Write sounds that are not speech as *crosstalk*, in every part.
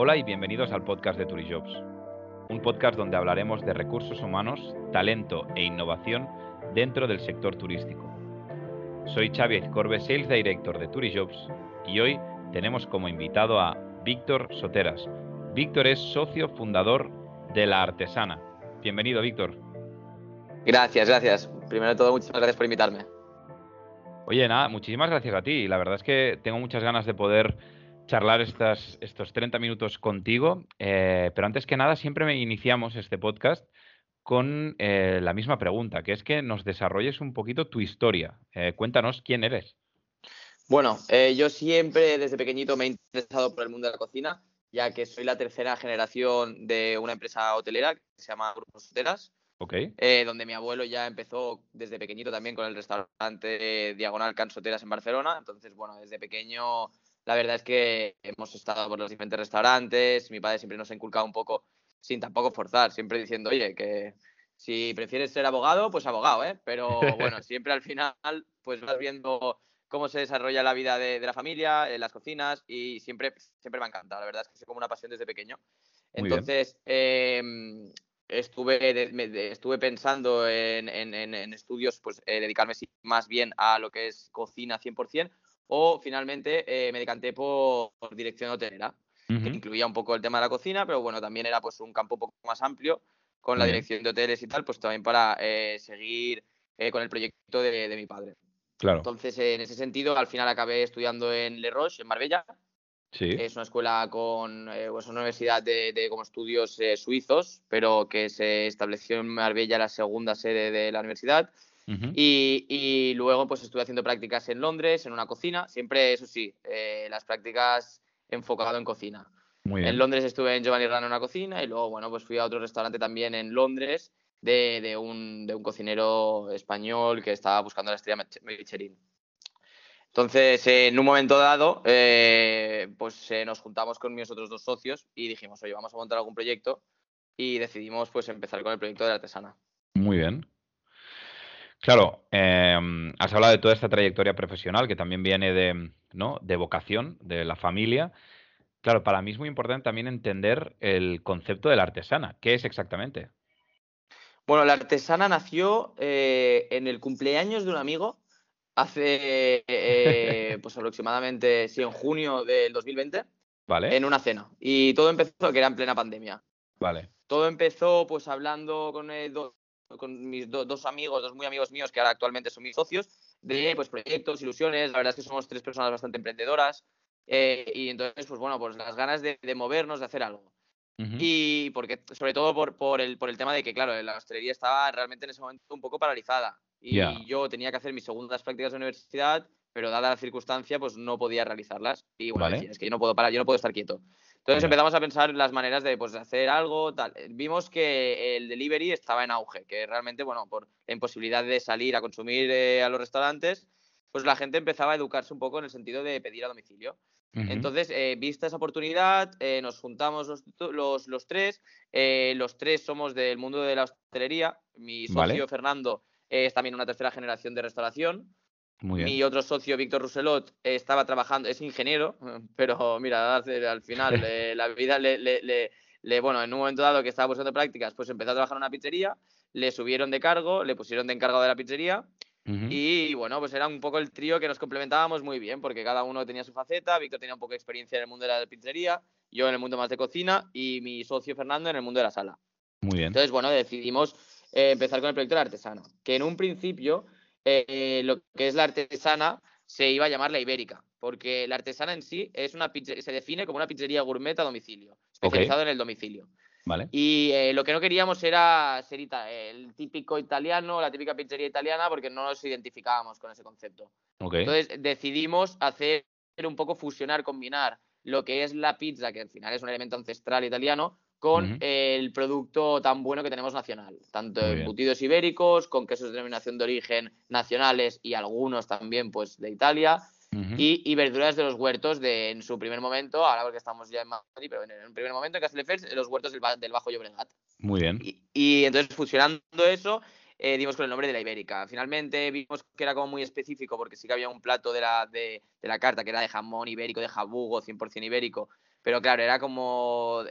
Hola y bienvenidos al podcast de Turijobs, un podcast donde hablaremos de recursos humanos, talento e innovación dentro del sector turístico. Soy Xavi Corbe, Sales Director de Turijobs y hoy tenemos como invitado a Víctor Soteras. Víctor es socio fundador de La Artesana. Bienvenido, Víctor. Gracias, gracias. Primero de todo, muchas gracias por invitarme. Oye, nada, muchísimas gracias a ti. La verdad es que tengo muchas ganas de poder charlar estas, estos 30 minutos contigo, eh, pero antes que nada siempre me iniciamos este podcast con eh, la misma pregunta, que es que nos desarrolles un poquito tu historia. Eh, cuéntanos quién eres. Bueno, yo siempre desde pequeñito me he interesado por el mundo de la cocina, ya que soy la tercera generación de una empresa hotelera que se llama Grupos Hoteras. Okay. donde mi abuelo ya empezó desde pequeñito también con el restaurante Diagonal Cansoteras en Barcelona. Entonces, bueno, desde pequeño la verdad es que hemos estado por los diferentes restaurantes, mi padre siempre nos ha inculcado un poco, sin tampoco forzar, siempre diciendo, oye, que si prefieres ser abogado, pues abogado, ¿eh? Pero *laughs* bueno, siempre al final, pues vas viendo cómo se desarrolla la vida de, la familia, en las cocinas, y siempre, siempre me ha encantado. La verdad es que es como una pasión desde pequeño. Entonces, em, estuve, estuve pensando en, estudios, pues eh, dedicarme más bien a lo que es cocina 100%, o finalmente eh, me decanté por, dirección hotelera, que incluía un poco el tema de la cocina, pero bueno, también era pues un campo un poco más amplio con la dirección de hoteles y tal, pues también para eh, seguir eh, con el proyecto de, mi padre. Claro. Entonces, en ese sentido, al final acabé estudiando en Le Roche, en Marbella. Sí. Es una escuela con, pues una universidad de, de como estudios suizos, pero que se estableció en Marbella la segunda sede de la universidad y, luego pues estuve haciendo prácticas en Londres, en una cocina, siempre eso sí, eh, las prácticas enfocado en cocina. En Londres estuve en Giovanni Rana en una cocina y luego, bueno, pues fui a otro restaurante también en Londres de, un, cocinero español que estaba buscando la estrella Michelin. Entonces, en un momento dado, eh, pues eh, nos juntamos con mis otros dos socios y dijimos, oye, vamos a montar algún proyecto y decidimos pues empezar con el proyecto de la artesana. Muy bien. Claro, em, has hablado de toda esta trayectoria profesional que también viene de, ¿no? de vocación, de la familia. Claro, para mí es muy importante también entender el concepto de la artesana. ¿Qué es exactamente? Bueno, la artesana nació eh, en el cumpleaños de un amigo hace eh, *laughs* pues aproximadamente, sí, en junio del 2020. Vale. En una cena. Y todo empezó, que era en plena pandemia. Vale. Todo empezó pues hablando con el, con mis dos amigos, dos muy amigos míos que ahora actualmente son mis socios, de pues, proyectos, ilusiones. La verdad es que somos tres personas bastante emprendedoras. Eh, y entonces, pues bueno, pues las ganas de, movernos, de hacer algo. Y porque, sobre todo por, por, el, por el tema de que, claro, la hostelería estaba realmente en ese momento un poco paralizada. Y yo tenía que hacer mis segundas prácticas de universidad, pero dada la circunstancia, pues no podía realizarlas. Y bueno, es que yo no puedo parar, yo no puedo estar quieto. Entonces empezamos a pensar las maneras de pues, hacer algo, tal. Vimos que el delivery estaba en auge, que realmente, bueno, por la imposibilidad de salir a consumir eh, a los restaurantes, pues la gente empezaba a educarse un poco en el sentido de pedir a domicilio. Entonces, eh, vista esa oportunidad, eh, nos juntamos los, los, tres. los tres somos del mundo de la hostelería. Mi socio Fernando es también una tercera generación de restauración. Mi otro socio, Víctor Rousselot, estaba trabajando, es ingeniero, *laughs* pero mira, al final eh, la vida le, le, bueno, en un momento dado que estaba buscando prácticas, pues empezó a trabajar en una pizzería, le subieron de cargo, le pusieron de encargado de la pizzería y bueno, pues era un poco el trío que nos complementábamos muy bien, porque cada uno tenía su faceta, Víctor tenía un poco de experiencia en el mundo de la pizzería, yo en el mundo más de cocina y mi socio Fernando en el mundo de la sala. Muy bien. Entonces, bueno, decidimos eh, empezar con el proyecto de la artesana, que en un principio eh, lo que es la artesana se iba a llamar la ibérica, porque la artesana en sí es una se define como una pizzería gourmet a domicilio, especializado en el domicilio. Vale. Y eh, lo que no queríamos era ser el típico italiano, la típica pizzería italiana, porque no nos identificábamos con ese concepto. Entonces decidimos hacer un poco fusionar, combinar lo que es la pizza, que al final es un elemento ancestral italiano, con el producto tan bueno que tenemos nacional, tanto embutidos ibéricos, con quesos de denominación de origen nacionales y algunos también pues de Italia, y, verduras de los huertos de en su primer momento, ahora porque estamos ya en Madrid, pero en el primer momento en Castelldefels, los huertos del, Bajo Llobregat. Muy bien. Y, entonces fusionando eso, eh, dimos con el nombre de la ibérica. Finalmente vimos que era como muy específico porque sí que había un plato de la, de, de la carta que era de jamón ibérico, de jabugo, 100% ibérico, pero claro, era como,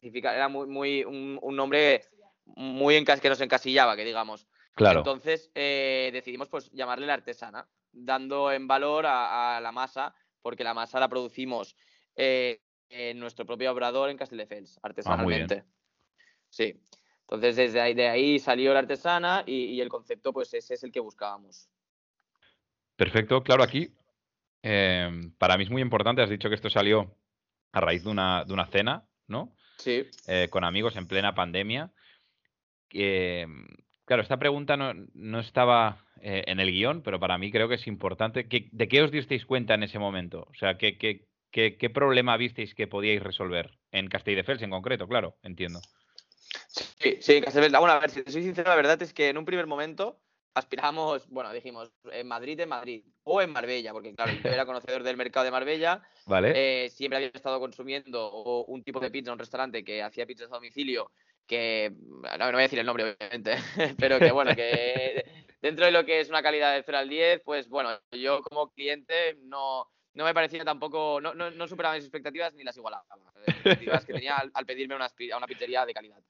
era muy, muy un, nombre muy en, que nos encasillaba, que digamos. Claro. Entonces eh, decidimos pues llamarle la artesana, dando en valor a, la masa, porque la masa la producimos eh, en nuestro propio obrador en Castelldefels, ah, artesanalmente. sí. Entonces desde ahí, de ahí salió la artesana y, el concepto pues ese es el que buscábamos. Perfecto, claro, aquí em, para mí es muy importante, has dicho que esto salió a raíz de una, de una cena, ¿no? Sí. Eh, con amigos en plena pandemia. Em, claro, esta pregunta no, estaba eh, en el guion, pero para mí creo que es importante. ¿De qué os disteis cuenta en ese momento? O sea, ¿qué, qué, qué, problema visteis que podíais resolver? En Castelldefels en concreto, claro, entiendo. Sí, sí, Castelldefels. Bueno, a ver, si soy sincero, la verdad es que en un primer momento aspiramos, bueno, dijimos en Madrid, en Madrid o en Marbella, porque claro, yo era conocedor del mercado de Marbella. *laughs* Vale. Eh, siempre había estado consumiendo un tipo de pizza en un restaurante que hacía pizzas a domicilio, que no, no voy a decir el nombre, obviamente, *laughs* pero que bueno, que *laughs* dentro de lo que es una calidad de 0 al 10, pues bueno, yo como cliente no, no me parecía tampoco, no, no, superaba mis expectativas ni las igualaba. Las expectativas que tenía al, pedirme una, una pizzería de calidad.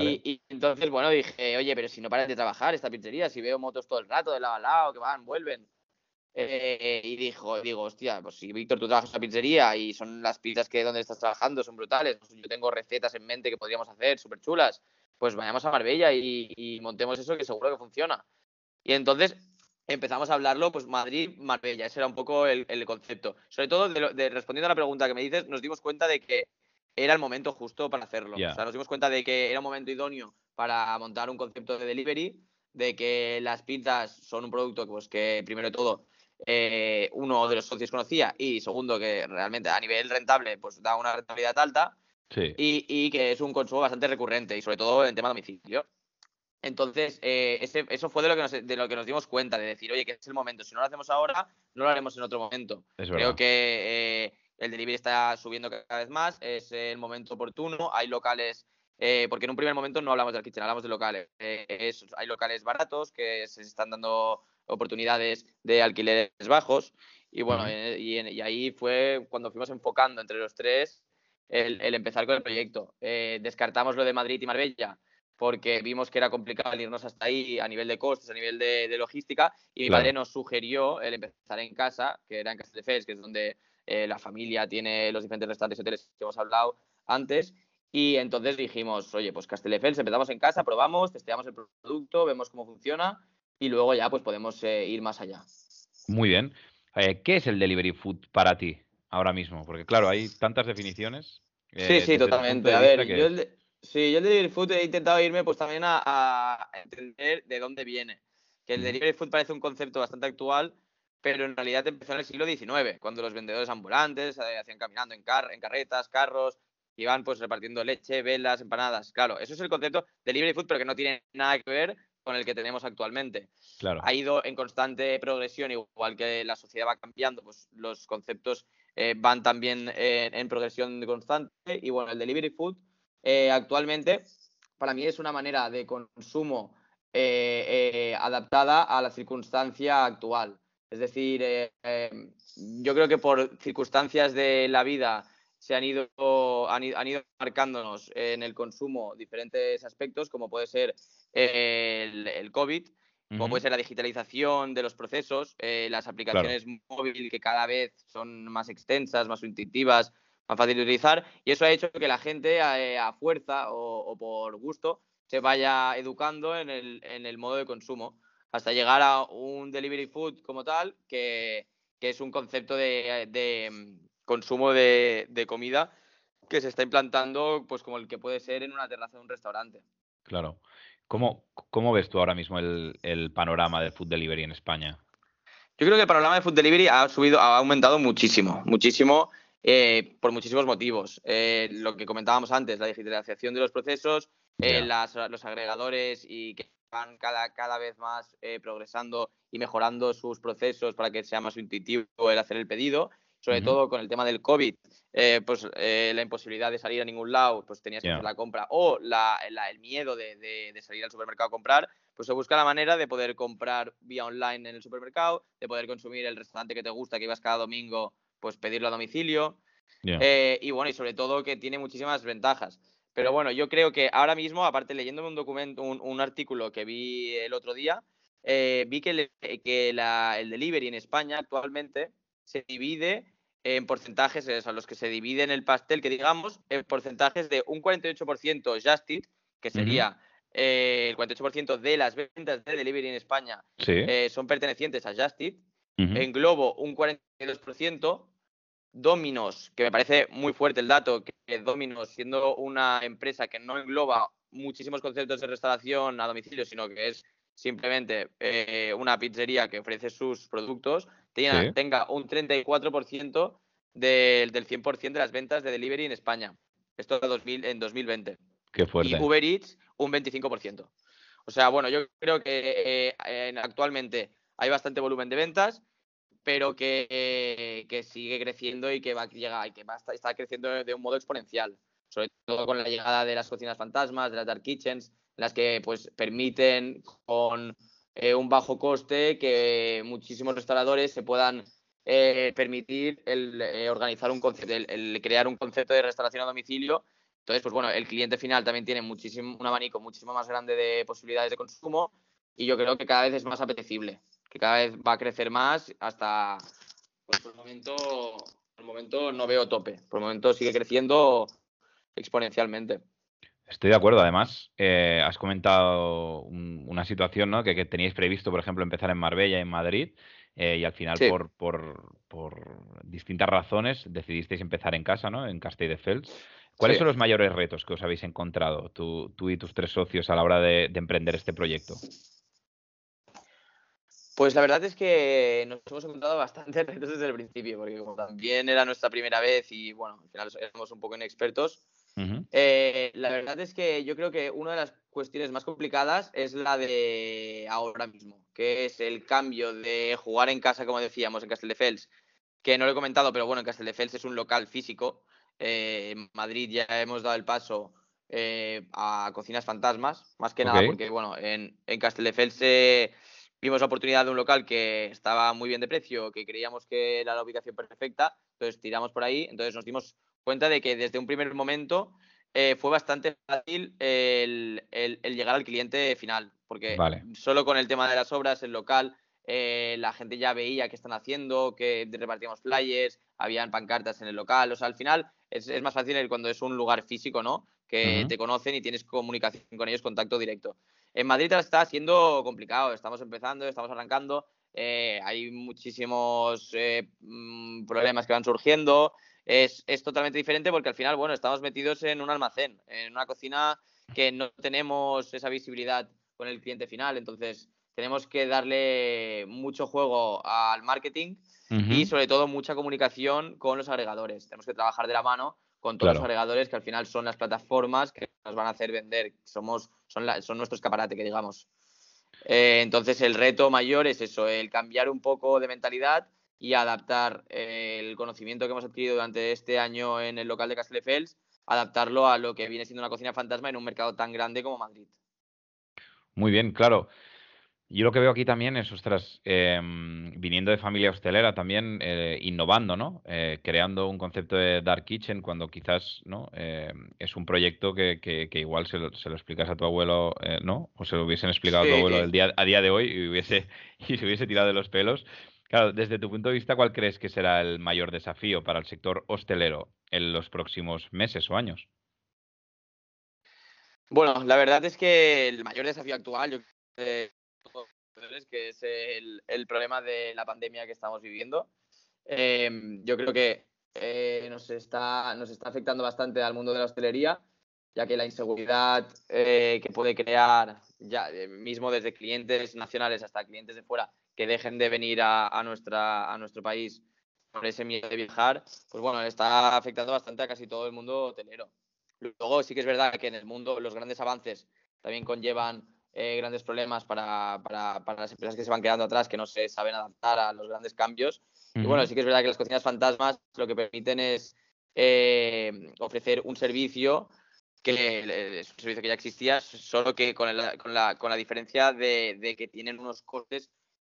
Y, entonces, bueno, dije, oye, pero si no paras de trabajar esta pizzería, si veo motos todo el rato de lado a lado, que van, vuelven. Eh, y dijo, digo, hostia, pues si Víctor, tú trabajas en la pizzería y son las pizzas que donde estás trabajando son brutales, pues yo tengo recetas en mente que podríamos hacer, súper chulas, pues vayamos a Marbella y, montemos eso que seguro que funciona. Y entonces empezamos a hablarlo, pues Madrid, Marbella, ese era un poco el, concepto. Sobre todo, de, respondiendo a la pregunta que me dices, nos dimos cuenta de que era el momento justo para hacerlo. O sea, nos dimos cuenta de que era un momento idóneo para montar un concepto de delivery, de que las pizzas son un producto pues, que, primero de todo, eh, uno de los socios conocía y segundo, que realmente a nivel rentable pues da una rentabilidad alta y, que es un consumo bastante recurrente y sobre todo en tema de domicilio. Entonces, eh, ese, eso fue de lo, que nos, de lo que nos dimos cuenta, de decir, oye, que es el momento. Si no lo hacemos ahora, no lo haremos en otro momento. Creo que eh, el delivery está subiendo cada vez más, es el momento oportuno, hay locales, eh, porque en un primer momento no hablamos del kitchen, hablamos de locales. Eh, hay locales baratos que se están dando oportunidades de alquileres bajos y bueno, eh, y, ahí fue cuando fuimos enfocando entre los tres el, empezar con el proyecto. descartamos lo de Madrid y Marbella porque vimos que era complicado irnos hasta ahí a nivel de costes, a nivel de, logística, y mi padre nos sugirió el empezar en casa, que era en Castelldefels, que es donde eh, la familia tiene los diferentes restaurantes y hoteles que hemos hablado antes. Y entonces dijimos, oye, pues Castelldefels, empezamos en casa, probamos, testeamos el producto, vemos cómo funciona y luego ya pues podemos eh, ir más allá. Muy bien. Eh, ¿Qué es el delivery food para ti ahora mismo? Porque claro, hay tantas definiciones. sí, sí, totalmente. A ver, yo el, sí, yo el delivery food he intentado irme pues también a, a entender de dónde viene. Que el delivery food parece un concepto bastante actual, pero en realidad empezó en el siglo XIX, cuando los vendedores ambulantes eh, hacían caminando en, car en carretas, carros, iban pues repartiendo leche, velas, empanadas. Claro, eso es el concepto de libre food, pero que no tiene nada que ver con el que tenemos actualmente. Claro. Ha ido en constante progresión, igual que la sociedad va cambiando, pues los conceptos eh, van también eh, en progresión constante. Y bueno, el delivery food actualmente para mí es una manera de consumo adaptada a la circunstancia actual. Es decir, eh, em, yo creo que por circunstancias de la vida se han ido, han, ido marcándonos en el consumo diferentes aspectos, como puede ser el, COVID, como puede ser la digitalización de los procesos, eh, las aplicaciones móviles que cada vez son más extensas, más intuitivas, más fáciles de utilizar, y eso ha hecho que la gente eh, a, fuerza o, por gusto se vaya educando en el, en el modo de consumo hasta llegar a un delivery food como tal, que, es un concepto de, mm, consumo de, comida que se está implantando pues como el que puede ser en una terraza de un restaurante. Claro. ¿Cómo, cómo ves tú ahora mismo el, panorama del food delivery en España? Yo creo que el panorama de food delivery ha subido, ha aumentado muchísimo, muchísimo eh, por muchísimos motivos. Eh, lo que comentábamos antes, la digitalización de los procesos, eh, los agregadores y que van cada, cada vez más eh, progresando y mejorando sus procesos para que sea más intuitivo el hacer el pedido. Sobre todo con el tema del COVID, eh, pues eh, la imposibilidad de salir a ningún lado, pues tenías que hacer la compra, o la, el miedo de, de, salir al supermercado a comprar, pues se busca la manera de poder comprar vía online en el supermercado, de poder consumir el restaurante que te gusta, que ibas cada domingo, pues pedirlo a domicilio. Eh, y bueno, y sobre todo que tiene muchísimas ventajas. Pero bueno, yo creo que ahora mismo, aparte leyéndome un documento, un, artículo que vi el otro día, eh, vi que, el delivery en España actualmente se divide en porcentajes, a los que se divide en el pastel, que digamos, en porcentajes de un 48% Just Eat, que sería eh, el 48% de las ventas de delivery en España eh, son pertenecientes a Just Eat. En Globo, un 42%. Dominos, que me parece muy fuerte el dato, que Dominos, siendo una empresa que no engloba muchísimos conceptos de restauración a domicilio, sino que es simplemente eh, una pizzería que ofrece sus productos, tenga, un 34% del, del 100% de las ventas de delivery en España. Esto en 2020. Qué fuerte. Y Uber Eats, un 25%. O sea, bueno, yo creo que eh, actualmente hay bastante volumen de ventas, pero que, que, sigue creciendo y que va a llegar y que va a estar creciendo de un modo exponencial. Sobre todo con la llegada de las cocinas fantasmas, de las dark kitchens, las que pues permiten con eh, un bajo coste que muchísimos restauradores se puedan eh, permitir el, eh, organizar un concepto, el, crear un concepto de restauración a domicilio. Entonces, pues bueno, el cliente final también tiene muchísimo, un abanico muchísimo más grande de posibilidades de consumo y yo creo que cada vez es más apetecible, que cada vez va a crecer más hasta, pues por el momento, por el momento no veo tope, por el momento sigue creciendo exponencialmente. Estoy de acuerdo. Además, eh, has comentado una situación ¿no? que, teníais previsto, por ejemplo, empezar en Marbella y en Madrid, eh, y al final, por, por, distintas razones, decidisteis empezar en casa, ¿no? en Castelldefels. ¿Cuáles son los mayores retos que os habéis encontrado, tú, y tus tres socios, a la hora de, emprender este proyecto? Pues la verdad es que nos hemos encontrado bastantes *laughs* retos desde el principio, porque como también era nuestra primera vez y bueno, al final éramos un poco inexpertos, eh, la verdad es que yo creo que una de las cuestiones más complicadas es la de ahora mismo, que es el cambio de jugar en casa, como decíamos, en Castelldefels, que no lo he comentado, pero bueno, en Castelldefels es un local físico. Eh, en Madrid ya hemos dado el paso eh, a cocinas fantasmas, más que nada porque, bueno, en, en Castelldefels vimos la oportunidad de un local que estaba muy bien de precio, que creíamos que era la ubicación perfecta, entonces tiramos por ahí, entonces nos dimos cuenta de que desde un primer momento eh, fue bastante fácil el, llegar al cliente final, porque solo con el tema de las obras, el local, eh, la gente ya veía qué están haciendo, que repartíamos flyers, habían pancartas en el local, o sea, al final es, más fácil cuando es un lugar físico, ¿no? Que te conocen y tienes comunicación con ellos, contacto directo. En Madrid está siendo complicado, estamos empezando, estamos arrancando, eh, hay muchísimos mm, problemas que van surgiendo, es, totalmente diferente porque al final, bueno, estamos metidos en un almacén, en una cocina que no tenemos esa visibilidad con el cliente final, entonces tenemos que darle mucho juego al marketing y sobre todo mucha comunicación con los agregadores. Tenemos que trabajar de la mano con todos los agregadores que al final son las plataformas que nos van a hacer vender, somos, son, son nuestro escaparate, que digamos. Eh, entonces el reto mayor es eso, el cambiar un poco de mentalidad y adaptar eh, el conocimiento que hemos adquirido durante este año en el local de Castelldefels, adaptarlo a lo que viene siendo una cocina fantasma en un mercado tan grande como Madrid. Muy bien, claro. Yo lo que veo aquí también es, ostras, em, viniendo de familia hostelera también, eh, innovando, ¿no? Eh, creando un concepto de Dark Kitchen cuando quizás, ¿no? Em, es un proyecto que, que, igual se lo, se lo, explicas a tu abuelo, ¿no? O se lo hubiesen explicado a tu abuelo el día, a día de hoy y, hubiese, *laughs* y se hubiese tirado de los pelos. Claro, desde tu punto de vista, ¿cuál crees que será el mayor desafío para el sector hostelero en los próximos meses o años? Bueno, la verdad es que el mayor desafío actual, yo que es el, problema de la pandemia que estamos viviendo. Em, yo creo que eh, nos, está, nos está afectando bastante al mundo de la hostelería, ya que la inseguridad eh, que puede crear, ya eh, mismo desde clientes nacionales hasta clientes de fuera, que dejen de venir a, nuestra, a nuestro país por ese miedo de viajar, pues bueno, está afectando bastante a casi todo el mundo hotelero. Luego sí que es verdad que en el mundo los grandes avances también conllevan eh, grandes problemas para, las empresas que se van quedando atrás, que no se saben adaptar a los grandes cambios. Y bueno, sí que es verdad que las cocinas fantasmas lo que permiten es eh, ofrecer un servicio que es un servicio que ya existía, solo que con, con, la, con la, diferencia de, de, que tienen unos costes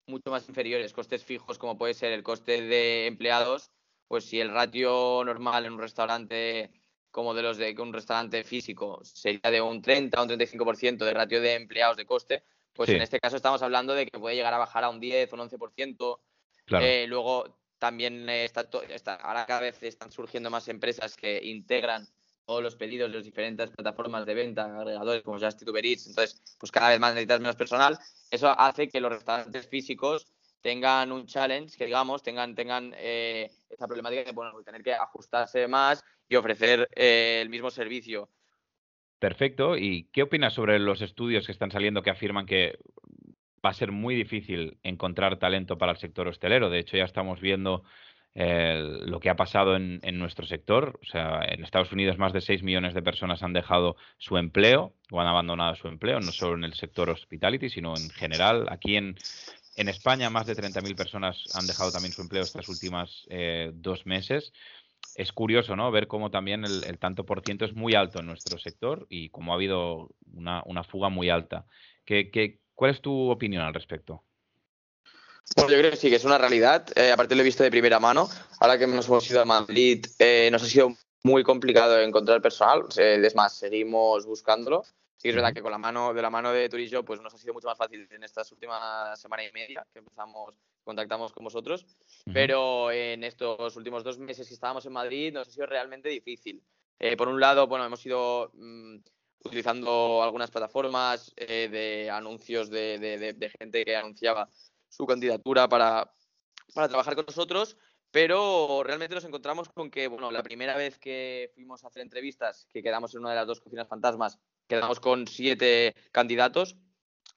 mucho más inferiores, costes fijos como puede ser el coste de empleados pues si el ratio normal en un restaurante como de los de un restaurante físico sería de un 30 o un 35% de ratio de empleados de coste, pues en este caso estamos hablando de que puede llegar a bajar a un 10 o un 11%. Eh, luego también está, está, ahora cada vez están surgiendo más empresas que integran todos los pedidos de las diferentes plataformas de venta, agregadores como Just Uber Eats, entonces pues cada vez más necesitas menos personal. Eso hace que los restaurantes físicos tengan un challenge, que digamos, tengan, tengan eh, esa problemática de bueno, tener que ajustarse más y ofrecer eh, el mismo servicio. Perfecto. ¿Y qué opinas sobre los estudios que están saliendo que afirman que va a ser muy difícil encontrar talento para el sector hostelero? De hecho, ya estamos viendo eh, lo que ha pasado en, en, nuestro sector. O sea, en Estados Unidos más de 6 millones de personas han dejado su empleo o han abandonado su empleo, no solo en el sector hospitality, sino en general. Aquí en, en España, más de 30.000 personas han dejado también su empleo estas últimas eh, dos meses. Es curioso, ¿no? Ver cómo también el, tanto por ciento es muy alto en nuestro sector y cómo ha habido una, fuga muy alta. ¿Qué, cuál es tu opinión al respecto? Bueno, yo creo que sí, que es una realidad. Eh, aparte lo he visto de primera mano. Ahora que nos hemos ido a Madrid, eh, nos ha sido muy complicado encontrar personal. es más, seguimos buscándolo. Sí es verdad que con la mano, de la mano de Turismo, pues nos ha sido mucho más fácil en estas últimas semana y media que empezamos, contactamos con vosotros, pero en estos últimos dos meses que estábamos en Madrid nos ha sido realmente difícil. Eh, por un lado, bueno, hemos ido mm, utilizando algunas plataformas eh, de anuncios de, gente que anunciaba su candidatura para, para trabajar con nosotros, pero realmente nos encontramos con que, bueno, la primera vez que fuimos a hacer entrevistas, que quedamos en una de las dos cocinas fantasmas, quedamos con siete candidatos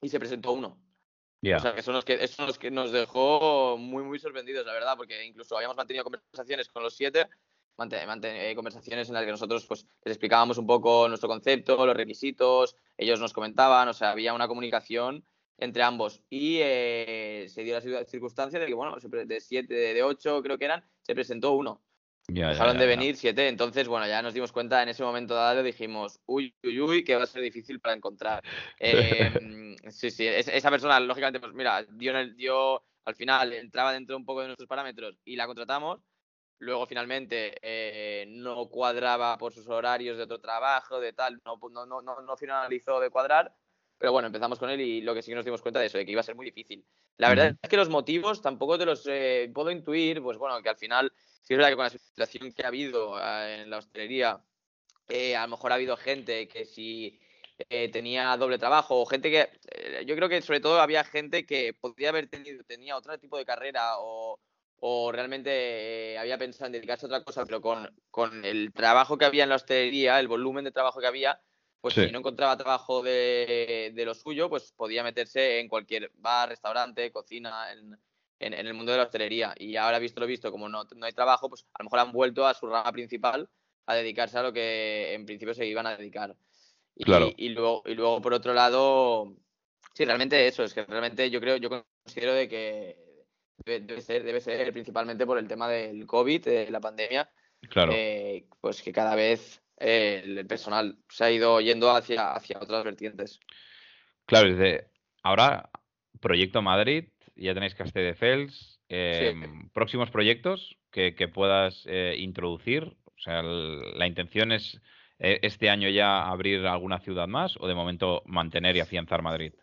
y se presentó uno. O sea, que eso nos, que eso nos, que nos dejó muy, muy sorprendidos, la verdad, porque incluso habíamos mantenido conversaciones con los siete, eh, conversaciones en las que nosotros pues, les explicábamos un poco nuestro concepto, los requisitos, ellos nos comentaban, o sea, había una comunicación entre ambos. Y eh, se dio la circunstancia de que, bueno, de siete, de ocho creo que eran, se presentó uno. Dejaron de venir siete, entonces, bueno, ya nos dimos cuenta en ese momento dado, dijimos, uy, uy, uy, que va a ser difícil para encontrar. *laughs* Em, sí, sí, esa persona, lógicamente, pues mira, dio, el, dio al final, entraba dentro un poco de nuestros parámetros y la contratamos. Luego, finalmente, eh, no cuadraba por sus horarios de otro trabajo, de tal, no, no, no, no finalizó de cuadrar. Pero bueno, empezamos con él y lo que sí que nos dimos cuenta de eso, de que iba a ser muy difícil. La verdad es que los motivos tampoco te los eh, puedo intuir, pues bueno, que al final Sí es verdad que con la situación que ha habido eh, en la hostelería, eh, a lo mejor ha habido gente que si eh, tenía doble trabajo o gente que, yo creo que sobre todo había gente que podría haber tenido, tenía otro tipo de carrera o, realmente había pensado en dedicarse a otra cosa, pero con, con, el trabajo que había en la hostelería, el volumen de trabajo que había, pues si no encontraba trabajo de, de, lo suyo, pues podía meterse en cualquier bar, restaurante, cocina, en, en, el mundo de la hostelería. Y ahora, visto lo visto, como no, no hay trabajo, pues a lo mejor han vuelto a su rama principal a dedicarse a lo que en principio se iban a dedicar. Y, y, luego, y luego, por otro lado, sí, realmente eso, es que realmente yo creo, yo considero de que debe ser, debe ser principalmente por el tema del COVID, de la pandemia, claro. Eh, pues que cada vez eh, el personal se ha ido yendo hacia, hacia otras vertientes. Claro, desde ahora, Proyecto Madrid ya tenéis Caste de Fels. Em, próximos proyectos que, puedas eh, introducir. O sea, la intención es eh, este año ya abrir alguna ciudad más o de momento mantener y afianzar Madrid.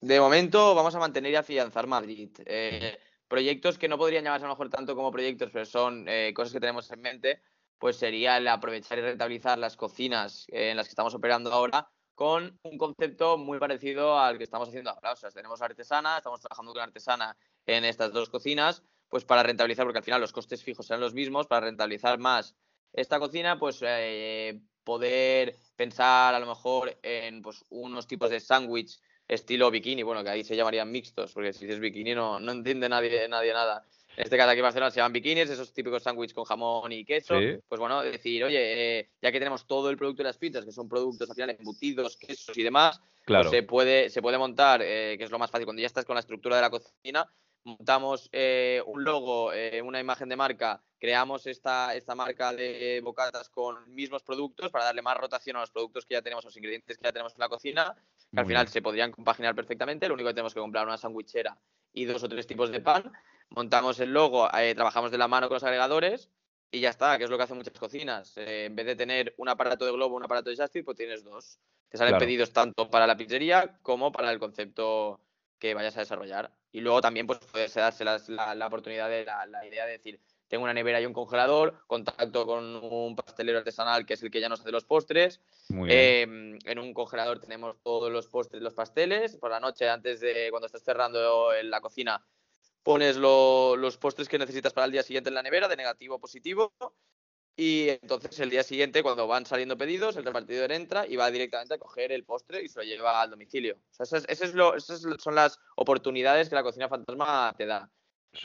De momento vamos a mantener y afianzar Madrid. Eh, proyectos que no podrían llamarse a lo mejor tanto como proyectos, pero son cosas que tenemos en mente, pues sería el aprovechar y rentabilizar las cocinas en las que estamos operando ahora con un concepto muy parecido al que estamos haciendo ahora. O sea, tenemos artesana, estamos trabajando con artesana en estas dos cocinas, pues para rentabilizar, porque al final los costes fijos serán los mismos, para rentabilizar más esta cocina, pues eh, poder pensar a lo mejor en pues, unos tipos de sándwich estilo bikini, bueno, que ahí se llamarían mixtos, porque si dices bikini no, no entiende nadie, nadie nada. En este caso aquí en Barcelona se llaman bikinis, esos típicos sándwiches con jamón y queso. Pues bueno, decir, oye, eh, ya que tenemos todo el producto de las pizzas, que son productos al final embutidos, quesos y demás, pues se, puede, se puede montar, eh, que es lo más fácil, cuando ya estás con la estructura de la cocina, montamos eh, un logo, una imagen de marca, creamos esta, esta marca de bocatas con mismos productos para darle más rotación a los productos que ya tenemos, los ingredientes que ya tenemos en la cocina, que al final se podrían compaginar perfectamente, lo único que tenemos que comprar una sandwichera y dos o tres tipos de pan montamos el logo, eh, trabajamos de la mano con los agregadores y ya está, que es lo que hacen muchas cocinas. Eh, en vez de tener un aparato de globo, un aparato de Justin, pues tienes dos. Te salen Claro. pedidos tanto para la pizzería como para el concepto que vayas a desarrollar. Y luego también pues puedes darse las- la, la oportunidad de la, la idea de decir, tengo una nevera y un congelador, contacto con un pastelero artesanal que es el que ya nos hace los postres. Muy bien. Eh, en un congelador tenemos todos los postres, los pasteles. Por la noche, antes de cuando estás cerrando en la cocina, pones lo- los postres que necesitas para el día siguiente en la nevera, de negativo a positivo. Y entonces el día siguiente, cuando van saliendo pedidos, el repartidor entra y va directamente a coger el postre y se lo lleva al domicilio. O sea, esas, ese es lo- esas son las oportunidades que la cocina fantasma te da.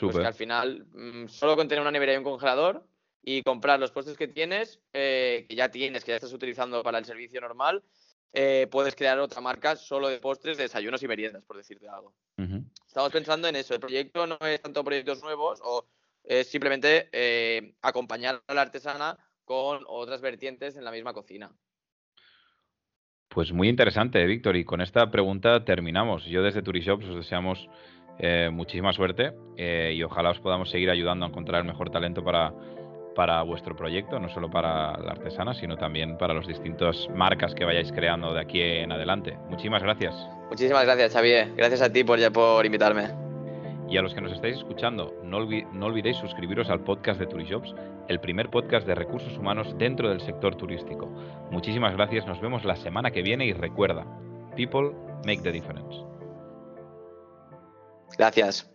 Pues que al final, mm, solo con tener una nevera y un congelador y comprar los postres que tienes, eh, que ya tienes, que ya estás utilizando para el servicio normal, eh, puedes crear otra marca solo de postres, de desayunos y meriendas, por decirte algo. Estamos pensando en eso. El proyecto no es tanto proyectos nuevos o es simplemente eh, acompañar a la artesana con otras vertientes en la misma cocina. Pues muy interesante, Víctor. Y con esta pregunta terminamos. Yo desde Turishops os deseamos eh, muchísima suerte eh, y ojalá os podamos seguir ayudando a encontrar el mejor talento para, para vuestro proyecto, no solo para la artesana, sino también para las distintas marcas que vayáis creando de aquí en adelante. Muchísimas gracias. Muchísimas gracias, Xavier. Gracias a ti por, por invitarme. Y a los que nos estáis escuchando, no, olvi- no olvidéis suscribiros al podcast de Turishops, el primer podcast de recursos humanos dentro del sector turístico. Muchísimas gracias, nos vemos la semana que viene y recuerda, people make the difference. Gracias.